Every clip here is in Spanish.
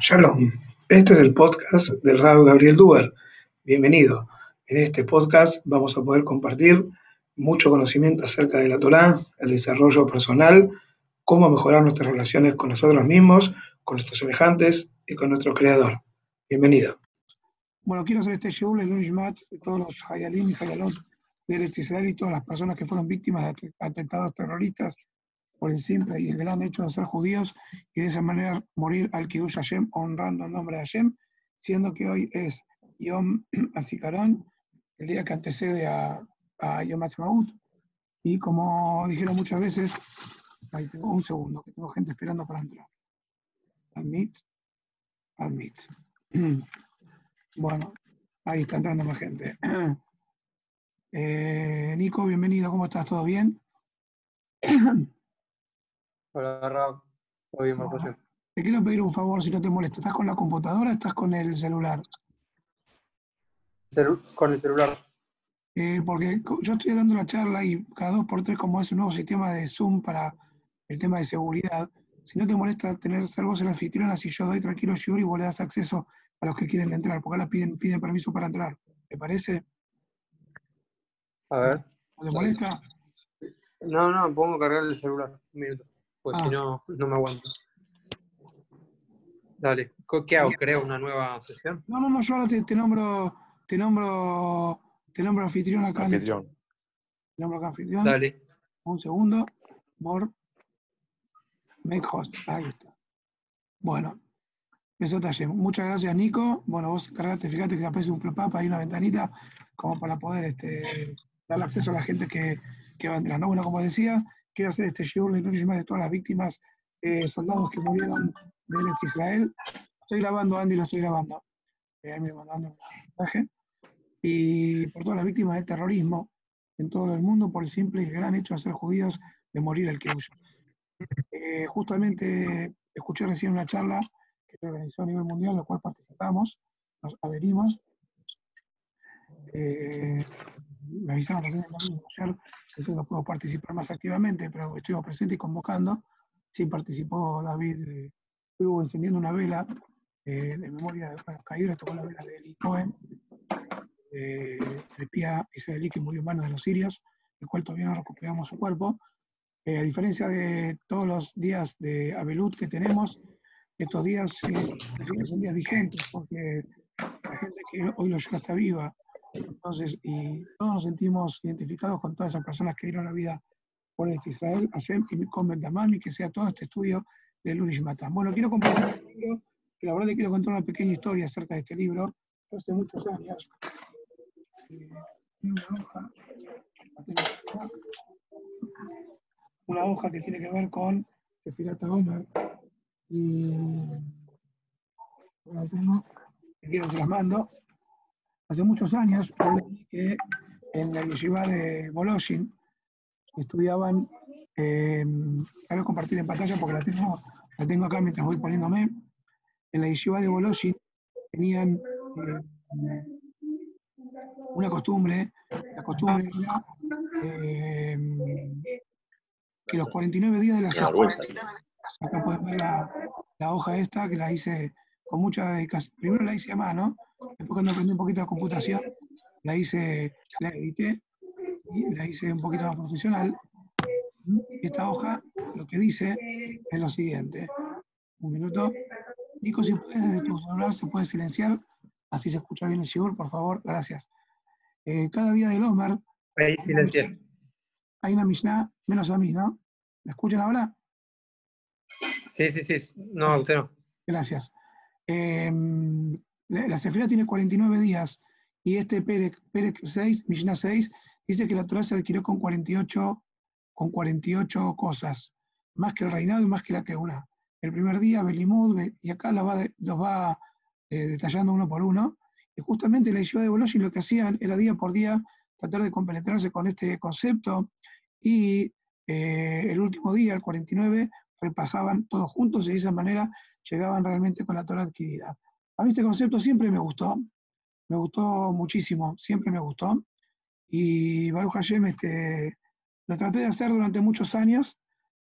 Shalom, este es el podcast del Rab Gabriel Duber. Bienvenido. En este podcast vamos a poder compartir mucho conocimiento acerca de la Torah, el desarrollo personal, cómo mejorar nuestras relaciones con nosotros mismos, con nuestros semejantes y con nuestro Creador. Bienvenido. Bueno, quiero hacer este show el Unishmat de todos los Hayalim y Hayalot de Israel y todas las personas que fueron víctimas de atentados terroristas por el simple y el gran hecho de ser judíos y de esa manera morir al Kiddush Hashem, honrando el nombre de Hashem, siendo que hoy es Yom Azikaron, el día que antecede a, a Yom Ha'atzmaut, y como dijeron muchas veces, ahí tengo un segundo, que tengo gente esperando para entrar. Admit, admit. Bueno, ahí está entrando más gente. Eh, Nico, bienvenido, ¿cómo estás? ¿Todo bien? Hola, Rab. Todo bien, Marco. Te quiero pedir un favor, si no te molesta. ¿Estás con la computadora o estás con el celular? con el celular. Eh, porque yo estoy dando la charla y cada dos por tres, como es un nuevo sistema de Zoom para el tema de seguridad, si no te molesta tener ser vos el anfitrión, así yo doy tranquilo Shuri y vos le das acceso a los que quieren entrar, porque ahora piden, piden permiso para entrar. ¿Te parece? A ver. ¿No te molesta? No, no, pongo a cargar el celular. Un minuto pues si ah. no, no me aguanto. Dale, ¿qué hago? ¿Creo una nueva sesión? No, no, no, yo ahora te, nombro, te nombro, te nombro anfitrión acá. Anfitrión. Te nombro acá anfitrión. Dale. Un segundo. More. Make host. Ahí está. Bueno. Eso talle. Muchas gracias, Nico. Bueno, vos cargaste, fíjate que aparece un pop-up, hay una ventanita, como para poder este, darle acceso a la gente que, que va a entrar. ¿no? Bueno, como decía, quiero hacer este show de de todas las víctimas, eh, soldados que murieron de Israel. Estoy grabando, Andy, lo estoy grabando. Eh, ahí me mandando un mensaje. Y por todas las víctimas del terrorismo en todo el mundo, por el simple y gran hecho de ser judíos, de morir el que huye. Eh, justamente escuché recién una charla que se organizó a nivel mundial, en la cual participamos, nos adherimos. Me avisaron recién ayer eso no puedo participar más activamente, pero estuve presente y convocando. Sí participó David, eh, estuvo encendiendo una vela eh, de memoria de los caídos, tocó la vela de Eli Cohen, eh, el pía israelí que murió en manos de los sirios, el cual todavía no recuperamos su cuerpo. Eh, a diferencia de todos los días de Abelut que tenemos, estos días son días vigentes, porque la gente que hoy lo llega está viva, entonces, y todos nos sentimos identificados con todas esas personas que dieron la vida por este Israel, Hashem y con y que sea todo este estudio de Luis Matan. Bueno, quiero compartir este libro, que la verdad le quiero contar una pequeña historia acerca de este libro. hace muchos años, eh, una hoja, una hoja que tiene que ver con Sefirata Omer, y la tengo, que quiero que las mando, Hace muchos años que en la yeshiva de Boloshin estudiaban, eh, voy a compartir en pantalla porque la tengo, la tengo acá mientras voy poniéndome, en la yeshiva de Boloshin tenían eh, una costumbre, la costumbre era eh, que los 49 días de la semana, acá pueden ver la, la, hoja esta que la hice con mucha dedicación, primero la hice a mano, cuando aprendí un poquito de computación, la hice, la edité y la hice un poquito más profesional. Esta hoja lo que dice es lo siguiente. Un minuto. Nico, si puedes desde tu celular se puede silenciar, así se escucha bien el shiur, por favor, gracias. Eh, cada día del Omar. Ahí silencié. Hay una Mishnah, menos a mí, ¿no? ¿Me escuchan ahora? Sí, sí, sí. No, usted no. Gracias. Eh, la Sefirá tiene 49 días y este Perek, 6, Mishnah 6, dice que la Torah se adquirió con 48, con 48 cosas, más que el reinado y más que la que una. El primer día, Belimud, y acá los va, los va eh, detallando uno por uno, y justamente la ciudad de Boloshin lo que hacían era día por día tratar de compenetrarse con este concepto, y eh, el último día, el 49, repasaban todos juntos y de esa manera llegaban realmente con la Torah adquirida. A mí este concepto siempre me gustó, me gustó muchísimo, siempre me gustó. Y Baruch Hashem este, lo traté de hacer durante muchos años.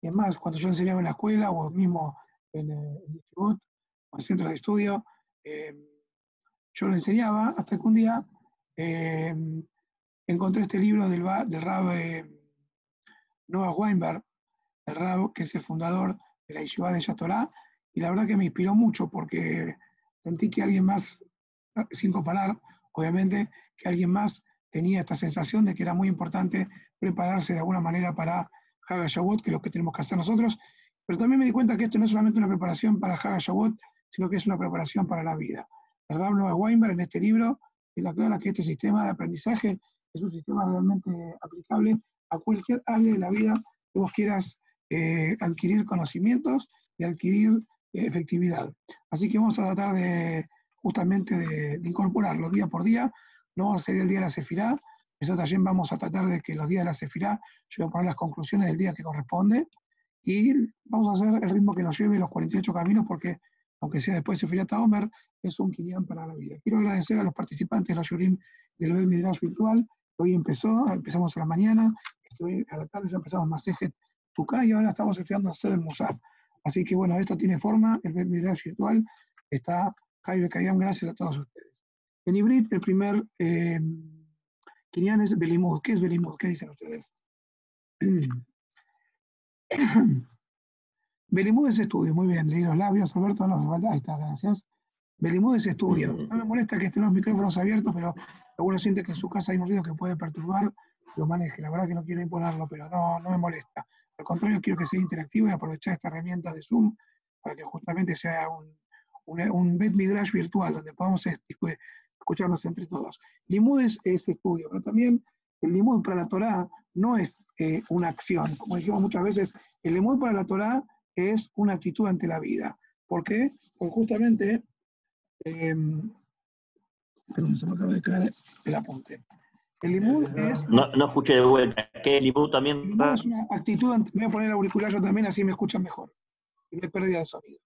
Y es más, cuando yo enseñaba en la escuela o mismo en el instituto, en centros de estudio, eh, yo lo enseñaba hasta que un día eh, encontré este libro del, del Rab Noah Weinberg, el Rab que es el fundador de la Yeshiva de Yatorá, y la verdad que me inspiró mucho porque sentí que alguien más, sin comparar, obviamente, que alguien más tenía esta sensación de que era muy importante prepararse de alguna manera para Haga Shavuot, que es lo que tenemos que hacer nosotros, pero también me di cuenta que esto no es solamente una preparación para Haga Shavuot, sino que es una preparación para la vida. El Rab Noah Weinberg en este libro él aclara que este sistema de aprendizaje es un sistema realmente aplicable a cualquier área de la vida que vos quieras eh, adquirir conocimientos y adquirir efectividad. Así que vamos a tratar de justamente de, incorporarlo día por día. No va a ser el día de la Sefirá, eso también vamos a tratar de que los días de la Sefirá, yo voy a poner las conclusiones del día que corresponde y vamos a hacer el ritmo que nos lleve los 48 caminos porque aunque sea después de Sefirá Taomer, es un Kinyan para la vida. Quiero agradecer a los participantes de los Yurim del Web Midrash Virtual. Hoy empezó, empezamos a la mañana, a la tarde ya empezamos Masejet Tuká y ahora estamos estudiando hacer el Musaf. Así que bueno, esto tiene forma, el Midrash Virtual está Jaime Kayam, gracias a todos ustedes. En Ibrit, el primer eh, Kinyan es Belimud. ¿Qué es Belimud? ¿Qué dicen ustedes? Belimud es estudio, muy bien, leí los labios, Roberto, no, ahí está, gracias. Belimud es estudio. No me molesta que estén los micrófonos abiertos, pero algunos siente que en su casa hay un ruido que puede perturbar, lo maneje. La verdad que no quiero imponerlo, pero no, no me molesta. Al contrario, quiero que sea interactivo y aprovechar esta herramienta de Zoom para que justamente sea un, un, un Bet Midrash virtual, donde podamos escucharnos entre todos. Limud es, estudio, pero también el limud para la Torah no es eh, una acción. Como dijimos muchas veces, el limud para la Torah es una actitud ante la vida. ¿Por qué? Porque justamente, eh, perdón, se me acaba de caer el apunte. El limud es... No, no escuché de vuelta. ¿Qué el limud también? El es una actitud, voy a poner el auricular yo también, así me escuchan mejor. Y no hay pérdida de sonido.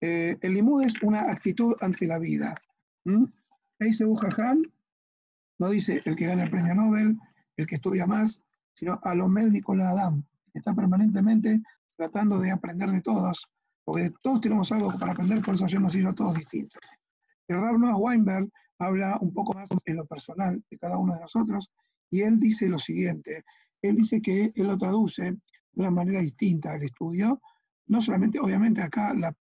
Eh, el limud es una actitud ante la vida. ¿Mm? Dice Bujajam, no dice el que gana el premio Nobel, el que estudia más, sino Alomed Nicolás Adam. Está permanentemente tratando de aprender de todos, porque todos tenemos algo para aprender, por eso yo nos hizo a todos distintos. El Rab Noah Weinberg habla un poco más en lo personal de cada uno de nosotros, y él dice lo siguiente, él dice que él lo traduce de una manera distinta al estudio, no solamente, obviamente acá la,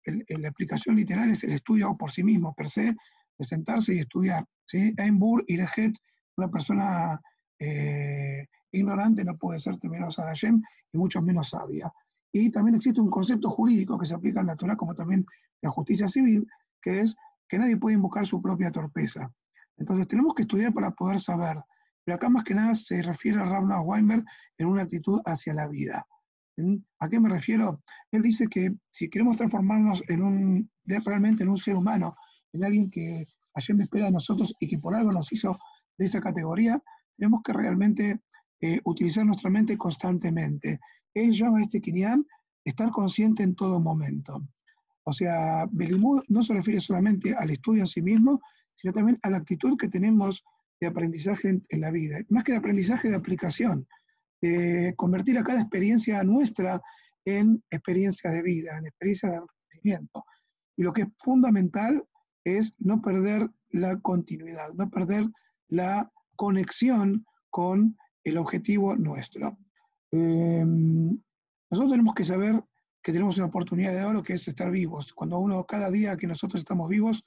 aplicación literal es el estudio por sí mismo, per se, de sentarse y estudiar. ¿sí? Einbur y Lejet, una persona eh, ignorante no puede ser temerosa de y mucho menos sabia. Y también existe un concepto jurídico que se aplica la Torah como también la justicia civil, que es que nadie puede invocar su propia torpeza. Entonces tenemos que estudiar para poder saber. Pero acá más que nada se refiere a Ravna Weinberg en una actitud hacia la vida. ¿A qué me refiero? Él dice que si queremos transformarnos en un, realmente en un ser humano, en alguien que ayer me espera de nosotros y que por algo nos hizo de esa categoría, tenemos que realmente eh, utilizar nuestra mente constantemente. Él llama a este Kinyan estar consciente en todo momento. O sea, Belimud no se refiere solamente al estudio en sí mismo, sino también a la actitud que tenemos de aprendizaje en, la vida. Más que de aprendizaje, de aplicación. De convertir a cada experiencia nuestra en experiencia de vida, en experiencia de crecimiento. Y lo que es fundamental es no perder la continuidad, no perder la conexión con el objetivo nuestro. Em, nosotros tenemos que saber que tenemos una oportunidad de oro que es estar vivos. Cuando uno, cada día que nosotros estamos vivos,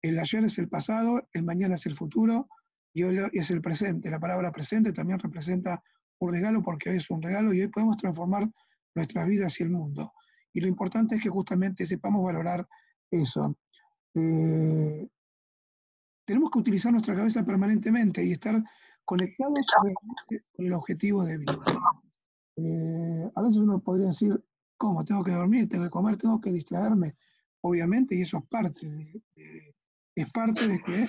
el ayer es el pasado, el mañana es el futuro y hoy es el presente. La palabra presente también representa un regalo porque hoy es un regalo y hoy podemos transformar nuestras vidas y el mundo. Y lo importante es que justamente sepamos valorar eso. Eh, tenemos que utilizar nuestra cabeza permanentemente y estar conectados con el objetivo de vida. Eh, a veces uno podría decir, ¿cómo? Tengo que dormir, tengo que comer, tengo que distraerme. Obviamente, y eso es parte es parte de que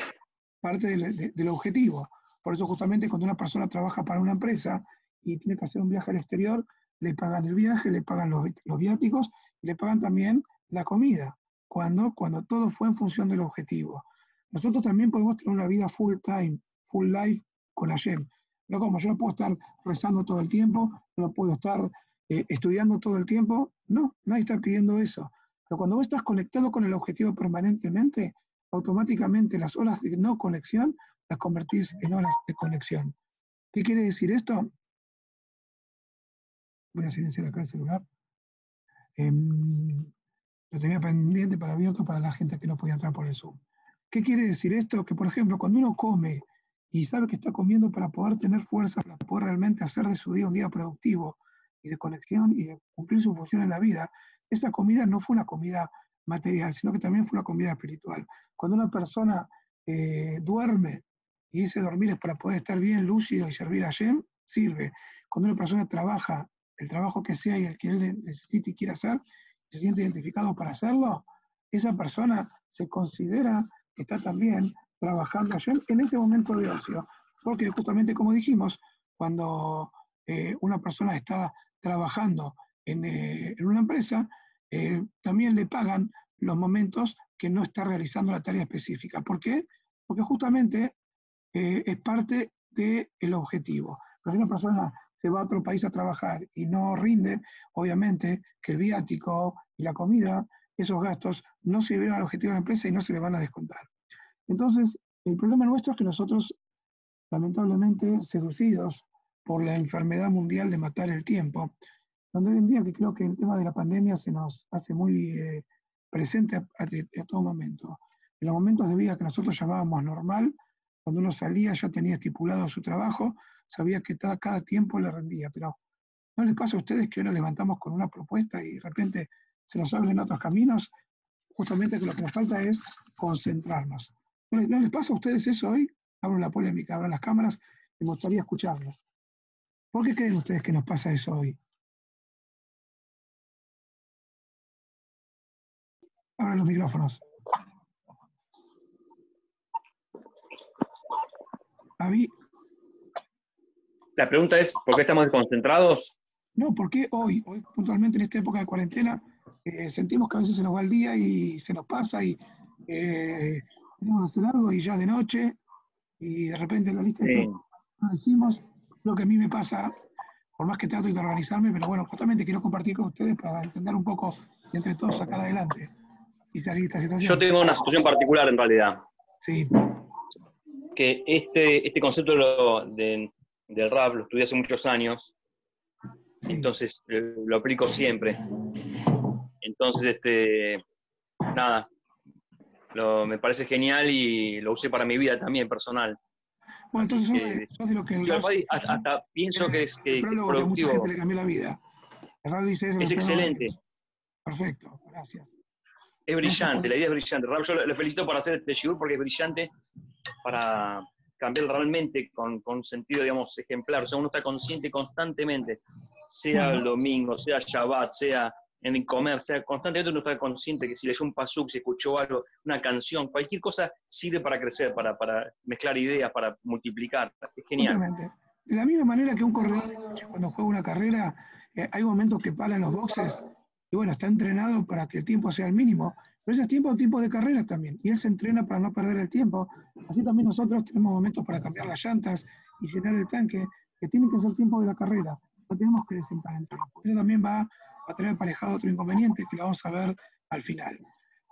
parte del objetivo. Por eso justamente cuando una persona trabaja para una empresa y tiene que hacer un viaje al exterior, le pagan el viaje, le pagan los, viáticos y le pagan también la comida, cuando, cuando todo fue en función del objetivo. Nosotros también podemos tener una vida full time, full life con Hashem. No como yo no puedo estar rezando todo el tiempo, no puedo estar eh, estudiando todo el tiempo. No, nadie está pidiendo eso. Pero cuando vos estás conectado con el objetivo permanentemente, automáticamente las horas de no conexión las convertís en horas de conexión. ¿Qué quiere decir esto? Voy a silenciar acá el celular. Em, lo tenía pendiente para abierto para la gente que no podía entrar por el Zoom. ¿Qué quiere decir esto? Que, por ejemplo, cuando uno come y sabe que está comiendo para poder tener fuerza, para poder realmente hacer de su día un día productivo y de conexión y de cumplir su función en la vida, esa comida no fue una comida material, sino que también fue una comida espiritual. Cuando una persona eh, duerme y ese dormir es para poder estar bien lúcido y servir a Yem, sirve. Cuando una persona trabaja el trabajo que sea y el que él necesite y quiera hacer, se siente identificado para hacerlo, esa persona se considera que está también trabajando en ese momento de ocio. Porque justamente como dijimos, cuando eh, una persona está trabajando en, eh, una empresa, eh, también le pagan los momentos que no está realizando la tarea específica. ¿Por qué? Porque justamente es parte del objetivo. Pero si una persona se va a otro país a trabajar y no rinde, obviamente que el viático y la comida, esos gastos no sirvieron al objetivo de la empresa y no se le van a descontar. Entonces, el problema nuestro es que nosotros, lamentablemente, seducidos por la enfermedad mundial de matar el tiempo, donde hoy en día que creo que el tema de la pandemia se nos hace muy eh, presente a, todo momento. En los momentos de vida que nosotros llamábamos normal, cuando uno salía ya tenía estipulado su trabajo, sabía que cada, cada tiempo le rendía, pero ¿no les pasa a ustedes que hoy nos levantamos con una propuesta y de repente se nos abren otros caminos? Justamente que lo que nos falta es concentrarnos. ¿No les, pasa a ustedes eso hoy? Abro la polémica, abro las cámaras, me gustaría escucharlos. ¿Por qué creen ustedes que nos pasa eso hoy? Abran los micrófonos. Avi. La pregunta es, ¿por qué estamos desconcentrados? No, porque hoy, hoy puntualmente en esta época de cuarentena, eh, sentimos que a veces se nos va el día y se nos pasa y eh, tenemos que hacer algo y ya de noche, y de repente la lista de no decimos, lo que a mí me pasa, por más que trato de organizarme, pero bueno, justamente quiero compartir con ustedes para entender un poco y entre todos sacar adelante y salir de esta situación. Yo tengo una situación particular en realidad. Sí. Que este, este concepto de, del rap lo estudié hace muchos años, entonces lo aplico siempre. Entonces, este, nada, me parece genial y lo usé para mi vida también personal. Bueno, entonces sos, de, lo que... hasta, pienso que es, que, productivo. mucha gente le cambió la vida. dice eso, es excelente. Perfecto, gracias. Es brillante, la idea es brillante. yo le felicito por hacer este shiur porque es brillante para cambiar realmente con, con sentido, digamos, ejemplar. O sea, uno está consciente constantemente, sea el domingo, sea Shabbat, sea en comer, sea constantemente uno está consciente que si leyó un pasuk, si escuchó algo, una canción, cualquier cosa sirve para crecer, para, para mezclar ideas, para multiplicar. Es genial. De la misma manera que un corredor cuando juega una carrera, eh, hay momentos que para en los boxes y bueno, está entrenado para que el tiempo sea el mínimo, pero ese tiempo es tiempo de carrera también, y él se entrena para no perder el tiempo. Así también nosotros tenemos momentos para cambiar las llantas y llenar el tanque, que tienen que ser tiempo de la carrera, no tenemos que desemparentar. Eso también va a tener aparejado otro inconveniente que lo vamos a ver al final,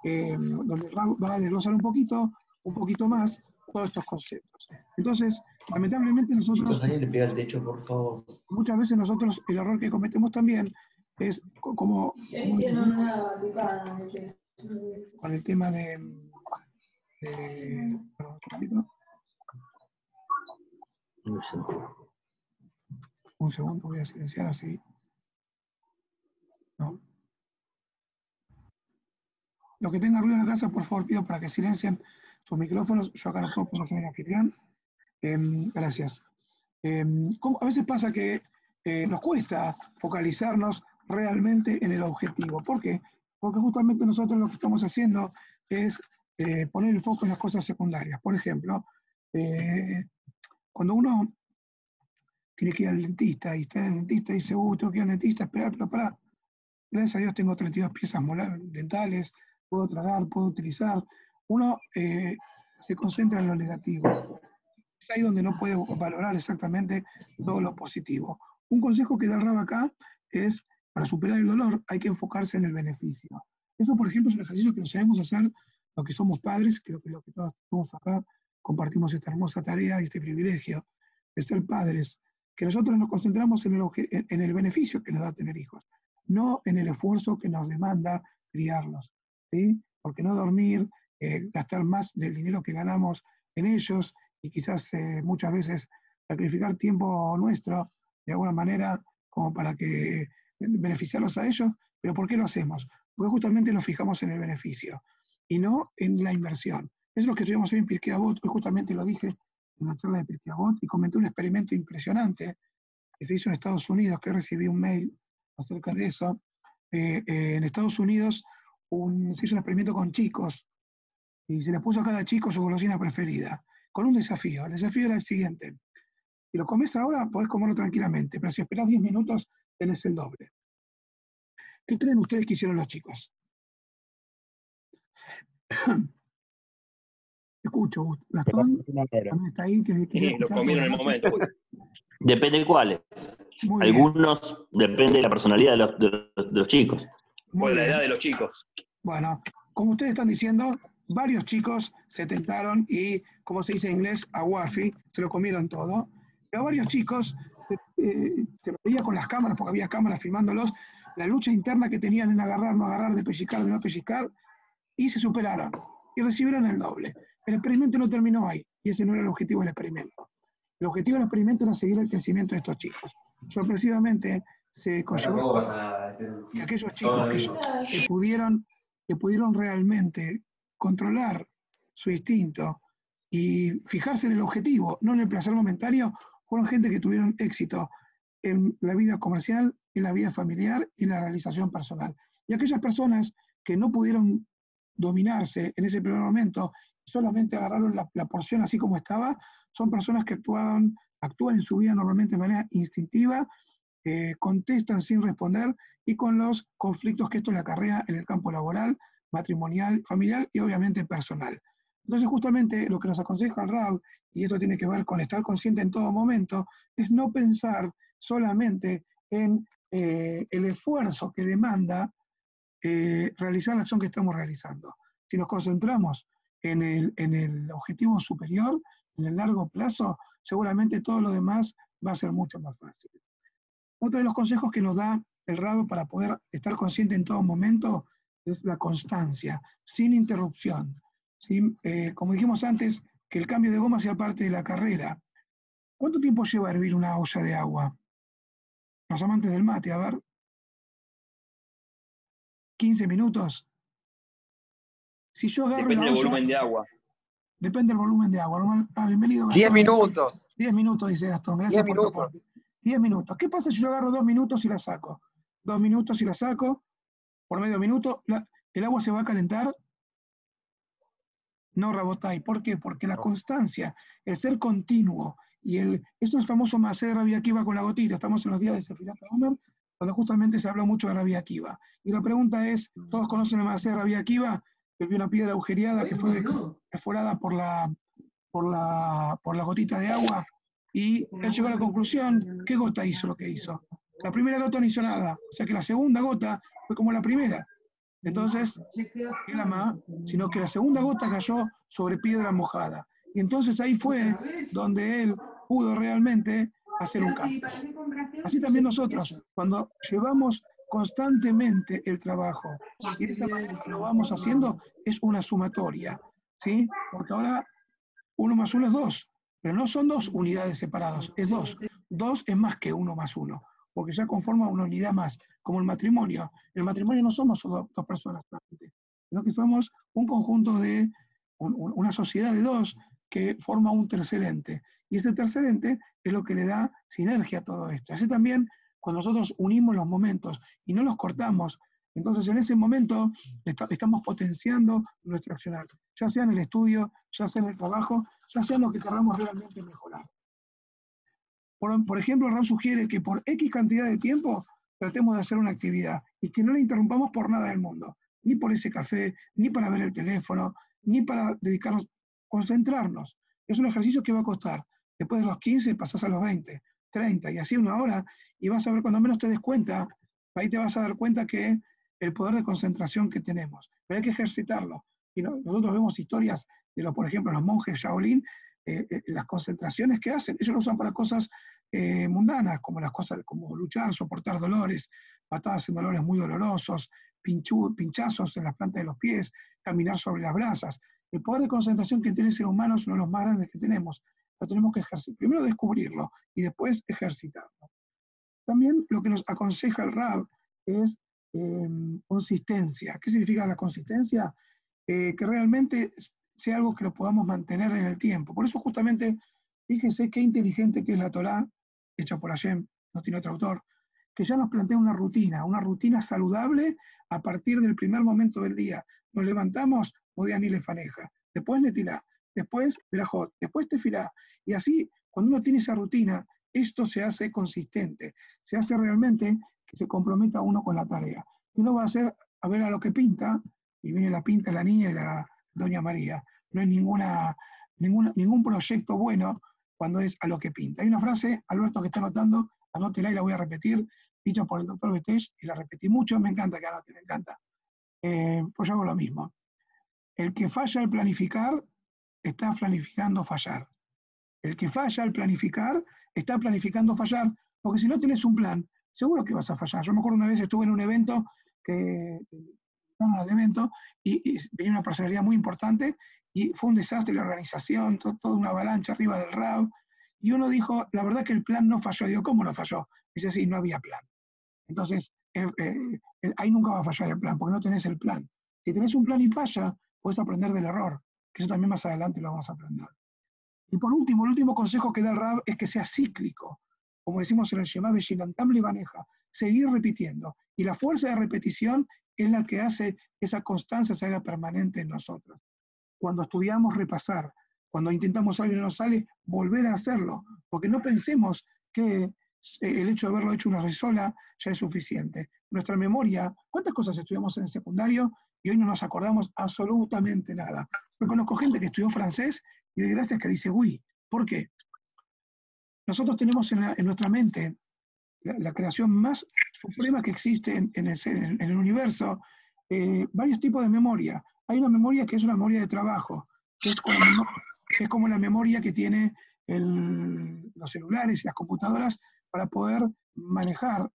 eh, donde va a desglosar un poquito, un poquito más todos estos conceptos. Entonces, lamentablemente nosotros... el techo, por favor. Muchas veces nosotros, el error que cometemos también es como... con el tema de... un segundo, voy a silenciar así. ¿No? Los que tengan ruido en la casa, por favor, pido para que silencien sus micrófonos. Yo acá no puedo porque soy el anfitrión. Em, gracias. Em, a veces pasa que eh, nos cuesta focalizarnos realmente en el objetivo. ¿Por qué? Porque justamente nosotros lo que estamos haciendo es eh, poner el foco en las cosas secundarias. Por ejemplo, eh, cuando uno tiene que ir al dentista y está en el dentista y dice, uh, tengo que ir al dentista, esperar, pero para gracias a Dios tengo 32 piezas dentales, puedo tragar, puedo utilizar. Uno eh, se concentra en lo negativo. Es ahí donde no puede valorar exactamente todo lo positivo. Un consejo que da Rab acá es para superar el dolor hay que enfocarse en el beneficio. Eso, por ejemplo, es un ejercicio que lo sabemos hacer los que somos padres, creo que lo que todos compartimos esta hermosa tarea y este privilegio de ser padres, que nosotros nos concentramos en el, en el beneficio que nos da tener hijos, no en el esfuerzo que nos demanda criarlos. ¿sí? Porque no dormir, eh, gastar más del dinero que ganamos en ellos y quizás eh, muchas veces sacrificar tiempo nuestro de alguna manera como para que beneficiarlos a ellos, pero ¿por qué lo hacemos? Porque justamente nos fijamos en el beneficio y no en la inversión. Eso es lo que tuvimos hoy en Pirkei hoy justamente lo dije en la charla de Pirkei y comenté un experimento impresionante que se hizo en Estados Unidos, que recibí un mail acerca de eso. Eh, en Estados Unidos se hizo un experimento con chicos y se les puso a cada chico su golosina preferida, con un desafío. El desafío era el siguiente. Si lo comes ahora, podés comerlo tranquilamente, pero si esperás 10 minutos, tenés el doble. ¿Qué creen ustedes que hicieron los chicos? Escucho, Gastón, está ahí. Sí, lo comieron en el momento. Depende de cuáles. Algunos depende de la personalidad de los, de los, chicos. o la edad de los chicos. Bueno, como ustedes están diciendo, varios chicos se tentaron y, como se dice en inglés, a Wafi, se lo comieron todo. Pero varios chicos eh, se veía con las cámaras, porque había cámaras filmándolos, la lucha interna que tenían en agarrar, no agarrar, de pellizcar, de no pellizcar, y se superaron y recibieron el doble. El experimento no terminó ahí, y ese no era el objetivo del experimento. El objetivo del experimento era seguir el crecimiento de estos chicos. Sorpresivamente, se consiguió que aquellos chicos que, pudieron, que pudieron realmente controlar su instinto y fijarse en el objetivo, no en el placer momentáneo, fueron gente que tuvieron éxito en la vida comercial, en la vida familiar y en la realización personal. Y aquellas personas que no pudieron dominarse en ese primer momento, solamente agarraron la, porción así como estaba, son personas que actúan, actúan en su vida normalmente de manera instintiva, eh, contestan sin responder y con los conflictos que esto le acarrea en el campo laboral, matrimonial, familiar y obviamente personal. Entonces, justamente lo que nos aconseja el RAW, y esto tiene que ver con estar consciente en todo momento, es no pensar solamente en eh, el esfuerzo que demanda eh, realizar la acción que estamos realizando. Si nos concentramos en el, en el objetivo superior, en el largo plazo, seguramente todo lo demás va a ser mucho más fácil. Otro de los consejos que nos da el RAW para poder estar consciente en todo momento es la constancia, sin interrupción. Eh, como dijimos antes, que el cambio de goma sea parte de la carrera. ¿Cuánto tiempo lleva a hervir una olla de agua? Los amantes del mate, a ver. 15 minutos. Si yo agarro Depende del volumen de agua. Depende del volumen de agua. Ah, bienvenido. 10 minutos. 10 minutos, dice Gastón. Gracias 10 minutos. 10 minutos. ¿Qué pasa si yo agarro dos minutos y la saco? Dos minutos y la saco. Por medio minuto, el agua se va a calentar no Rabotai. ¿Por qué? Porque la constancia, el ser continuo, y el, eso es famoso Maser Rabia Akiva con la gotita. Estamos en los días de Sefirat Omer, donde justamente se habla mucho de Rabia Akiva. Y la pregunta es, ¿todos conocen a Maser Rabia Akiva? Que vio una piedra agujereada que fue perforada por la, por, la, por la gotita de agua. Y él llegó a la conclusión, ¿qué gota hizo lo que hizo? La primera gota no hizo nada, o sea que la segunda gota fue como la primera. Entonces, la más, sino que la segunda gota cayó sobre piedra mojada. Y entonces ahí fue donde él pudo realmente hacer un cambio. Así también nosotros, cuando llevamos constantemente el trabajo y de esa manera lo vamos haciendo, es una sumatoria, ¿sí? Porque ahora uno más uno es dos, pero no son dos unidades separadas, es dos. Dos es más que uno más uno porque ya conforma una unidad más, como el matrimonio. El matrimonio no somos dos personas, sino que somos un conjunto de, una sociedad de dos que forma un tercer ente. Y ese tercer ente es lo que le da sinergia a todo esto. Así también, cuando nosotros unimos los momentos y no los cortamos, entonces en ese momento estamos potenciando nuestro accionar, ya sea en el estudio, ya sea en el trabajo, ya sea en lo que queramos realmente mejorar. Por, ejemplo, Ram sugiere que por X cantidad de tiempo tratemos de hacer una actividad y que no la interrumpamos por nada del mundo, ni por ese café, ni para ver el teléfono, ni para dedicarnos, concentrarnos. Es un ejercicio que va a costar. Después de los 15 pasás a los 20, 30 y así una hora y vas a ver cuando menos te des cuenta, ahí te vas a dar cuenta que el poder de concentración que tenemos, pero hay que ejercitarlo. Y nosotros vemos historias de los, por ejemplo, los monjes Shaolin, eh, eh, las concentraciones que hacen, ellos lo usan para cosas eh, mundanas, como las cosas como luchar, soportar dolores, patadas en dolores muy dolorosos, pinchazos en las plantas de los pies, caminar sobre las brasas. El poder de concentración que tiene el ser humano es uno de los más grandes que tenemos. Lo tenemos que ejercitar. Primero descubrirlo y después ejercitarlo. También lo que nos aconseja el RAB es em, consistencia. ¿Qué significa la consistencia? Eh, que realmente sea algo que lo podamos mantener en el tiempo. Por eso justamente, fíjese qué inteligente que es la Torah, hecha por Hashem, no tiene otro autor, que ya nos plantea una rutina, una rutina saludable a partir del primer momento del día. Nos levantamos, ni le faneja, después Netilá, después Berajot, después Tefilá. Y así, cuando uno tiene esa rutina, esto se hace consistente, se hace realmente que se comprometa uno con la tarea. Uno va a hacer a ver a lo que pinta, y viene la pinta la niña y la doña María. No hay ninguna, ninguna, ningún proyecto bueno cuando es a lo que pinta. Hay una frase, Alberto, que está anotando, anótela y la voy a repetir, dicha por el doctor Betech, y la repetí mucho, me encanta que anote, me encanta. Eh, pues yo hago lo mismo. El que falla al planificar, está planificando fallar. El que falla al planificar, está planificando fallar, porque si no tienes un plan, seguro que vas a fallar. Yo me acuerdo una vez estuve en un evento que al evento y, venía una personalidad muy importante y fue un desastre la organización, toda una avalancha arriba del RAW. Y uno dijo, la verdad que el plan no falló. Digo, ¿cómo no falló? Dice, sí, no había plan. Entonces, eh, eh, eh, ahí nunca va a fallar el plan, porque no tenés el plan. Si tenés un plan y falla, puedes aprender del error, eso también más adelante lo vamos a aprender. Y por último, el último consejo que da el Rab es que sea cíclico. Como decimos en el Shema Beshinantam Libaneja, seguir repitiendo. Y la fuerza de repetición es la que hace que esa constancia se haga permanente en nosotros. Cuando estudiamos, repasar. Cuando intentamos algo y no nos sale, volver a hacerlo. Porque no pensemos que eh, el hecho de haberlo hecho una vez sola ya es suficiente. Nuestra memoria, ¿cuántas cosas estudiamos en el secundario y hoy no nos acordamos absolutamente nada? Yo conozco gente que estudió francés y de gracias que dice, uy, ¿por qué? Nosotros tenemos en, nuestra mente la, creación más suprema que existe en, el, universo, eh, varios tipos de memoria. Hay una memoria que es una memoria de trabajo, que es como, la memoria que tiene los celulares y las computadoras para poder manejar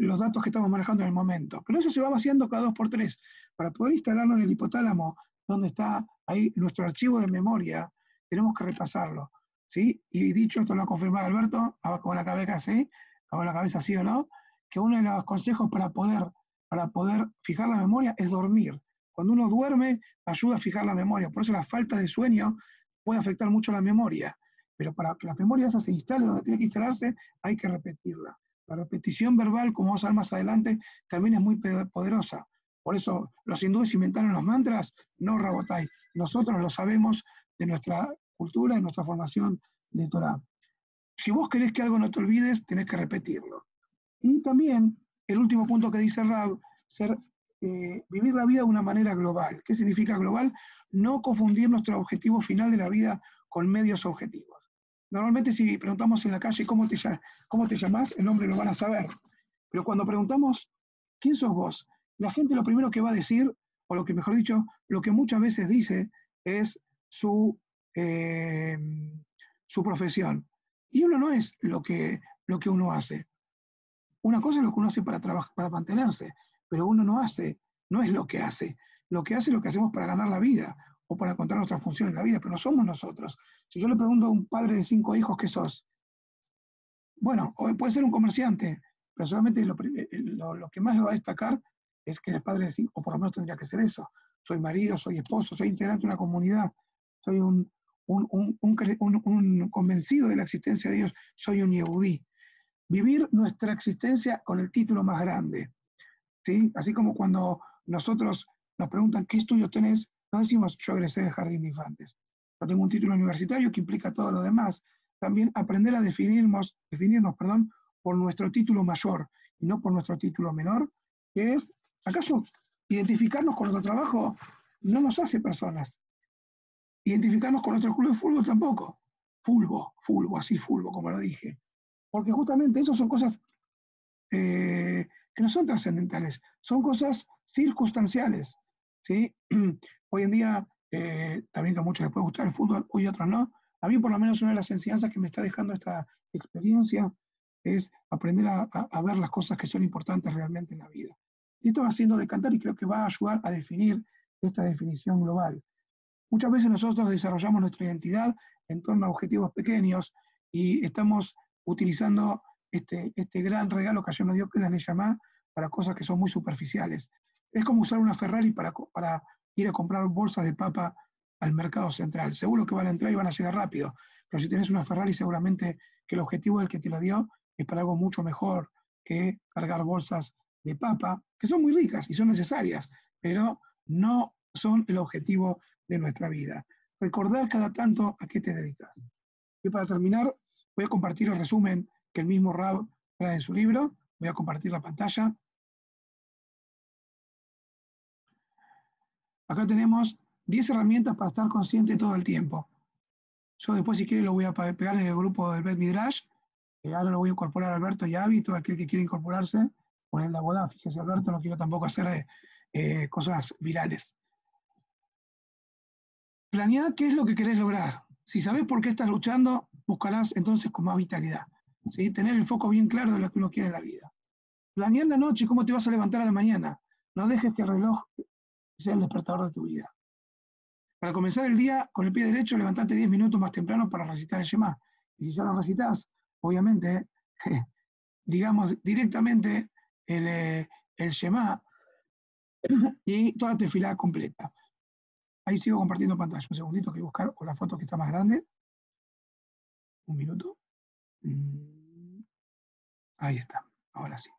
los datos que estamos manejando en el momento. Pero eso se va vaciando cada dos por tres. Para poder instalarlo en el hipotálamo, donde está ahí nuestro archivo de memoria, tenemos que repasarlo. ¿sí? Y dicho, esto lo ha confirmado Alberto, con la cabeza así, con la cabeza así o no, que uno de los consejos para poder, para poder fijar la memoria es dormir. Cuando uno duerme, ayuda a fijar la memoria. Por eso la falta de sueño puede afectar mucho la memoria. Pero para que la memoria esa se instale donde tiene que instalarse, hay que repetirla. La repetición verbal, como vamos a ver más adelante, también es muy poderosa. Por eso los hindúes inventaron los mantras, no rabotai. Nosotros lo sabemos de nuestra cultura y nuestra formación de Torah. Si vos querés que algo no te olvides, tenés que repetirlo. Y también, el último punto que dice Rab, ser, eh, vivir la vida de una manera global. ¿Qué significa global? No confundir nuestro objetivo final de la vida con medios objetivos. Normalmente si preguntamos en la calle cómo te, cómo te llamas, el nombre lo van a saber. Pero cuando preguntamos quién sos vos, la gente lo primero que va a decir, o lo que mejor dicho, lo que muchas veces dice es su eh, su profesión. Y uno no es lo que, lo que uno hace. Una cosa es lo que uno hace para, para mantenerse, pero uno no hace, no es lo que hace. Lo que hace es lo que hacemos para ganar la vida o para encontrar nuestra función en la vida, pero no somos nosotros. Si yo le pregunto a un padre de cinco hijos, ¿qué sos? Bueno, puede ser un comerciante, pero solamente lo, lo, que más le va a destacar es que es padre de cinco, o por lo menos tendría que ser eso. Soy marido, soy esposo, soy integrante de una comunidad, soy un, un, convencido de la existencia de Dios, soy un yehudí. Vivir nuestra existencia con el título más grande. ¿sí? Así como cuando nosotros nos preguntan qué estudio tenés, no decimos yo egresé de jardín de infantes. Yo tengo un título universitario que implica todo lo demás. También aprender a definirnos, definirnos perdón, por nuestro título mayor y no por nuestro título menor, que es, ¿acaso identificarnos con nuestro trabajo no nos hace personas? identificarnos con nuestro club de fútbol tampoco. Fulbo, fulbo, así fulbo, como lo dije. Porque justamente eso son cosas eh, que no son trascendentales, son cosas circunstanciales. ¿sí? Hoy en día, eh, también que a muchos les puede gustar el fútbol, hoy otros no. A mí por lo menos una de las enseñanzas que me está dejando esta experiencia es aprender a, ver las cosas que son importantes realmente en la vida. Y esto va haciendo decantar y creo que va a ayudar a definir esta definición global. Muchas veces nosotros desarrollamos nuestra identidad en torno a objetivos pequeños y estamos utilizando este, este gran regalo que ayer nos dio que la llama para cosas que son muy superficiales. Es como usar una Ferrari para ir a comprar bolsas de papa al mercado central. Seguro que van a entrar y van a llegar rápido, pero si tienes una Ferrari seguramente que el objetivo del que te lo dio es para algo mucho mejor que cargar bolsas de papa, que son muy ricas y son necesarias, pero no son el objetivo de nuestra vida. Recordar cada tanto a qué te dedicas. Y para terminar, voy a compartir el resumen que el mismo Rab trae en su libro. Voy a compartir la pantalla. Acá tenemos 10 herramientas para estar consciente todo el tiempo. Yo después, si quiere, lo voy a pegar en el grupo del Bet Midrash. Ahora lo voy a incorporar a Alberto y a Avi, todo aquel que quiere incorporarse, con el Abodá. Fíjese, Alberto, no quiero tampoco hacer eh, eh, cosas virales. Planear qué es lo que querés lograr. Si sabes por qué estás luchando, buscarás entonces con más vitalidad. ¿sí? Tener el foco bien claro de lo que uno quiere en la vida. Planear la noche cómo te vas a levantar a la mañana. No dejes que el reloj sea el despertador de tu vida. Para comenzar el día con el pie derecho, levantate 10 minutos más temprano para recitar el Shema. Y si ya lo recitas, obviamente, digamos directamente el, eh, el Shema y toda la tefilá completa. Ahí sigo compartiendo pantalla. Un segundito que voy a buscar con la foto que está más grande. Un minuto. Mm. Ahí está. Ahora sí.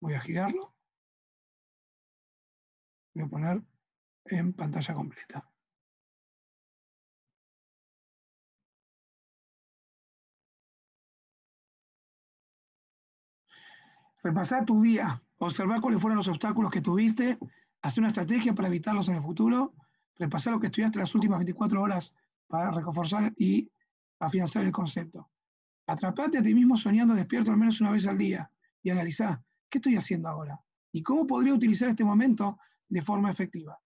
Voy a girarlo. Voy a poner en pantalla completa. Repasar tu día, observar cuáles fueron los obstáculos que tuviste, hacer una estrategia para evitarlos en el futuro, repasar lo que estudiaste las últimas 24 horas para reforzar y afianzar el concepto. Atrapate a ti mismo soñando despierto al menos una vez al día y analizá, ¿qué estoy haciendo ahora? ¿Y cómo podría utilizar este momento de forma efectiva?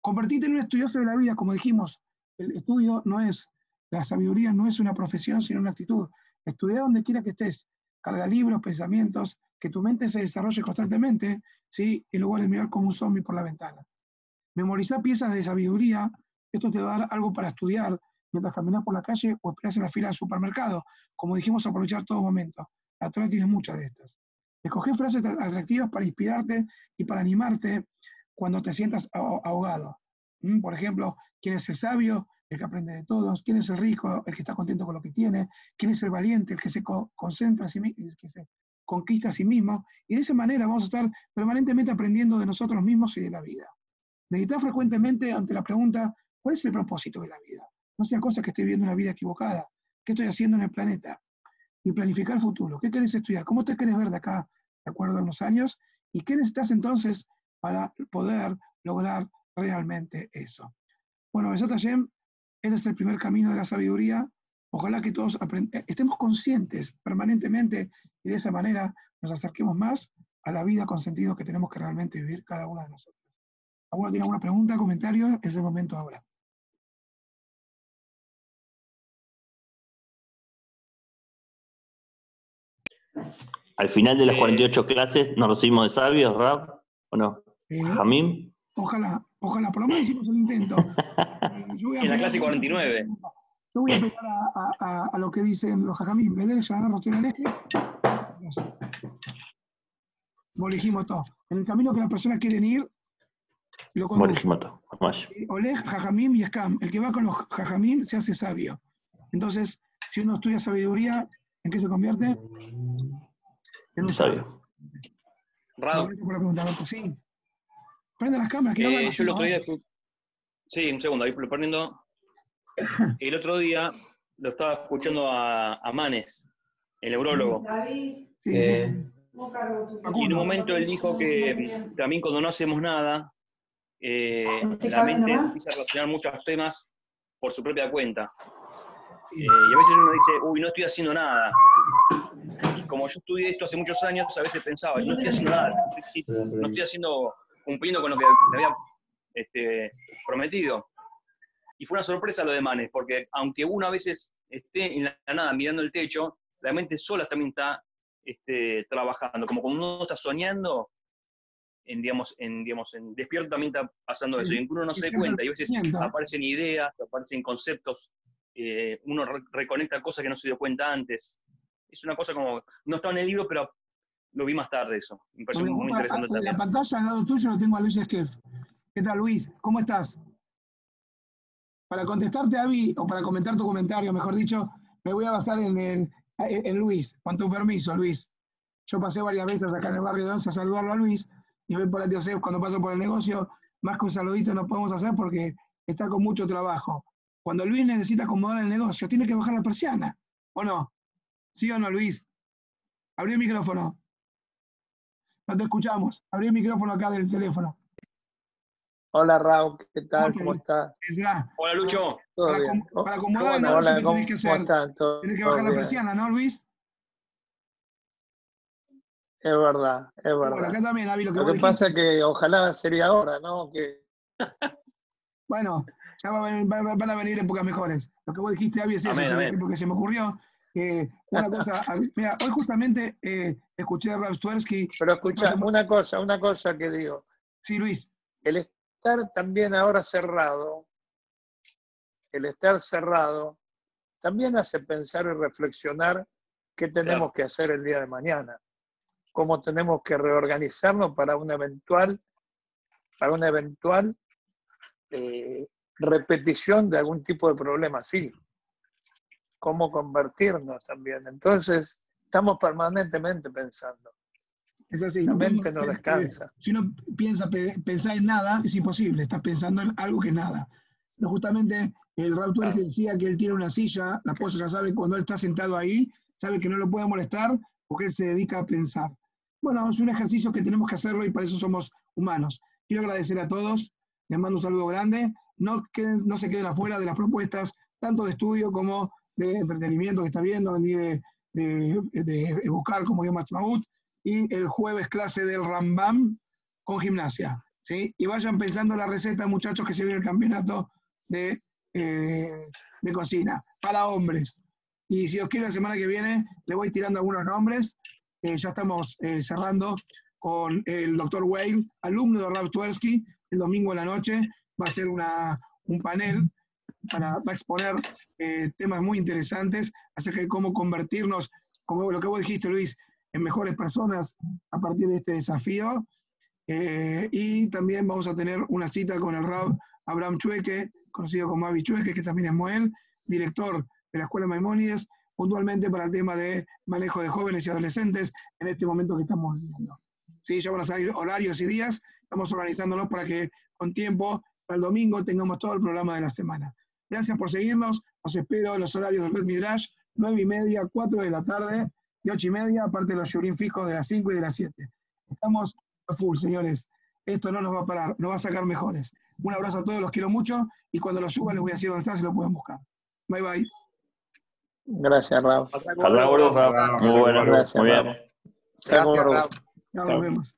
Convertirte en un estudioso de la vida, como dijimos, el estudio no es, la sabiduría no es una profesión, sino una actitud. Estudia donde quiera que estés, carga libros, pensamientos, que tu mente se desarrolle constantemente, ¿sí? en lugar de mirar como un zombie por la ventana. Memorizar piezas de sabiduría, esto te va a dar algo para estudiar mientras caminas por la calle o esperas en la fila del supermercado. Como dijimos, aprovechar todo momento. La Torah tiene muchas de estas. Escoger frases atractivas para inspirarte y para animarte cuando te sientas ahogado. ¿Mm? Por ejemplo, ¿quién es el sabio? El que aprende de todos. ¿Quién es el rico? El que está contento con lo que tiene. ¿Quién es el valiente? El que se concentra, el que se conquista a sí mismo. Y de esa manera vamos a estar permanentemente aprendiendo de nosotros mismos y de la vida. Meditar frecuentemente ante la pregunta, ¿cuál es el propósito de la vida? No sea cosa que esté viviendo una vida equivocada. ¿Qué estoy haciendo en el planeta? Y planificar el futuro. ¿Qué querés estudiar? ¿Cómo te querés ver de acá, de acuerdo a unos años? ¿Y qué necesitas entonces para poder lograr realmente eso? Bueno, Besat Hashem, ese es el primer camino de la sabiduría. Ojalá que todos estemos conscientes permanentemente y de esa manera nos acerquemos más a la vida con sentido que tenemos que realmente vivir cada uno de nosotros. ¿Alguno tiene alguna pregunta, comentario? Es el momento ahora. Al final de las 48 eh, clases nos recibimos de sabios, Rab, ¿o no? Eh, Jamín. Ojalá, ojalá, por lo menos hicimos el intento. En la clase 49. Yo voy a pegar a, a, lo que dicen los jajamín. Bedel, ya Rotiel el eje. Elegimos todo. En el camino que las personas quieren ir, lo Oleg, Jajamim y Scam. El que va con los Jajamim se hace sabio. Entonces, si uno estudia sabiduría, ¿en qué se convierte? Un sabio. Rado. Sí. Prende las cámaras. Eh, yo el otro día. Sí, un segundo, ahí lo poniendo. El otro día lo estaba escuchando a, a Manes, el neurólogo. Sí, sí, sí. Eh, y en un momento él dijo que también cuando no hacemos nada, eh, la mente empieza a relacionar muchos temas por su propia cuenta. Eh, y a veces uno dice, uy, no estoy haciendo nada. Como yo estudié esto hace muchos años, a veces pensaba, no estoy haciendo nada, no estoy haciendo, cumpliendo con lo que me había este, prometido. Y fue una sorpresa lo de Manes, porque aunque uno a veces esté en la nada mirando el techo, la mente sola también está este, trabajando. Como cuando uno está soñando, en, digamos, en, digamos, en despierto también está pasando eso. Y uno no se da cuenta, y a veces aparecen ideas, aparecen conceptos, eh, uno reconecta cosas que no se dio cuenta antes. Es una cosa como, no estaba en el libro, pero lo vi más tarde eso. Me pareció muy interesante también. La pantalla al lado tuyo lo tengo a Luis Esquef. ¿Qué tal, Luis? ¿Cómo estás? Para contestarte, Avi, o para comentar tu comentario, mejor dicho, me voy a basar en, en, Luis. Con tu permiso, Luis. Yo pasé varias veces acá en el barrio de Once a saludarlo a Luis y ven por el Dios cuando paso por el negocio, más que un saludito no podemos hacer porque está con mucho trabajo. Cuando Luis necesita acomodar el negocio, tiene que bajar la persiana, ¿o no? ¿Sí o no, Luis? Abrí el micrófono. No te escuchamos. Abrí el micrófono acá del teléfono. Hola Raúl, ¿qué tal? ¿Cómo estás? Hola Lucho. Para, bien? para, acomodar el negocio, ¿qué tienes que hacer? Tienes que bajar la persiana, ¿no, Luis? Es verdad, es verdad. Bueno, acá también, Avi, lo que, lo que pasa es que ojalá sería ahora, ¿no? Que... bueno, ya van a venir épocas mejores. Lo que vos dijiste, Avi, es eso, porque se me ocurrió. Eh, una cosa, mira, hoy justamente eh, escuché a Rav Tversky. Pero escucha, una cosa, una cosa que digo. Sí, Luis. El estar también ahora cerrado, el estar cerrado, también hace pensar y reflexionar qué tenemos que hacer el día de mañana, cómo tenemos que reorganizarnos para una eventual, para una eventual eh, repetición de algún tipo de problema así, cómo convertirnos también. Entonces, estamos permanentemente pensando. Es así. La mente no descansa. Si uno piensa pensar en nada, es imposible. Estás pensando en algo que es nada. No, justamente el Rautuer que decía que él tiene una silla, la esposa ya sabe cuando él está sentado ahí, sabe que no lo puede molestar porque él se dedica a pensar. Bueno, es un ejercicio que tenemos que hacerlo y para eso somos humanos. Quiero agradecer a todos, les mando un saludo grande. No, no se queden afuera de las propuestas, tanto de estudio como de entretenimiento que está viendo, ni de, de, buscar como dio Maut y el jueves clase del Rambam con gimnasia. ¿sí? Y vayan pensando la receta, muchachos, que se viene el campeonato de, eh, de cocina para hombres. Y si os quiere, la semana que viene le voy tirando algunos nombres. Eh, ya estamos eh, cerrando con el doctor Wayne, alumno de Rav Tversky, el domingo en la noche. Va a ser una, un panel para, exponer temas muy interesantes acerca de cómo convertirnos, como lo que vos dijiste, Luis, en mejores personas a partir de este desafío. Eh, y también vamos a tener una cita con el Rab Abraham Chueque, conocido como Avi Chueque, que también es Moel, director de la Escuela Maimónides, puntualmente para el tema de manejo de jóvenes y adolescentes en este momento que estamos viviendo. Sí, ya van a salir horarios y días, estamos organizándonos para que con tiempo, para el domingo, tengamos todo el programa de la semana. Gracias por seguirnos, os espero en los horarios del Red Midrash, 9 y media, 4 de la tarde, y ocho y media, aparte de los shurim fijos de las 5 y de las 7. Estamos a full, señores. Esto no nos va a parar, nos va a sacar mejores. Un abrazo a todos, los quiero mucho y cuando lo suba les voy a decir dónde está, se lo pueden buscar. Bye bye. Gracias, Raúl. Hasta luego, Raúl. Muy bueno, gracias. Muy bien. Gracias, Raúl. Nos vemos.